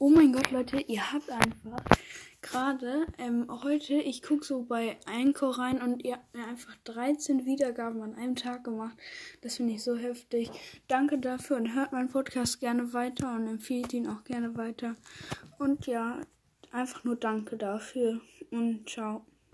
Oh mein Gott, Leute, ihr habt einfach gerade ähm, heute, ich gucke so bei Einko rein und ihr habt mir einfach 13 Wiedergaben an einem Tag gemacht. Das finde ich so heftig. Danke dafür und hört meinen Podcast gerne weiter und empfiehlt ihn auch gerne weiter. Und ja, einfach nur danke dafür und ciao.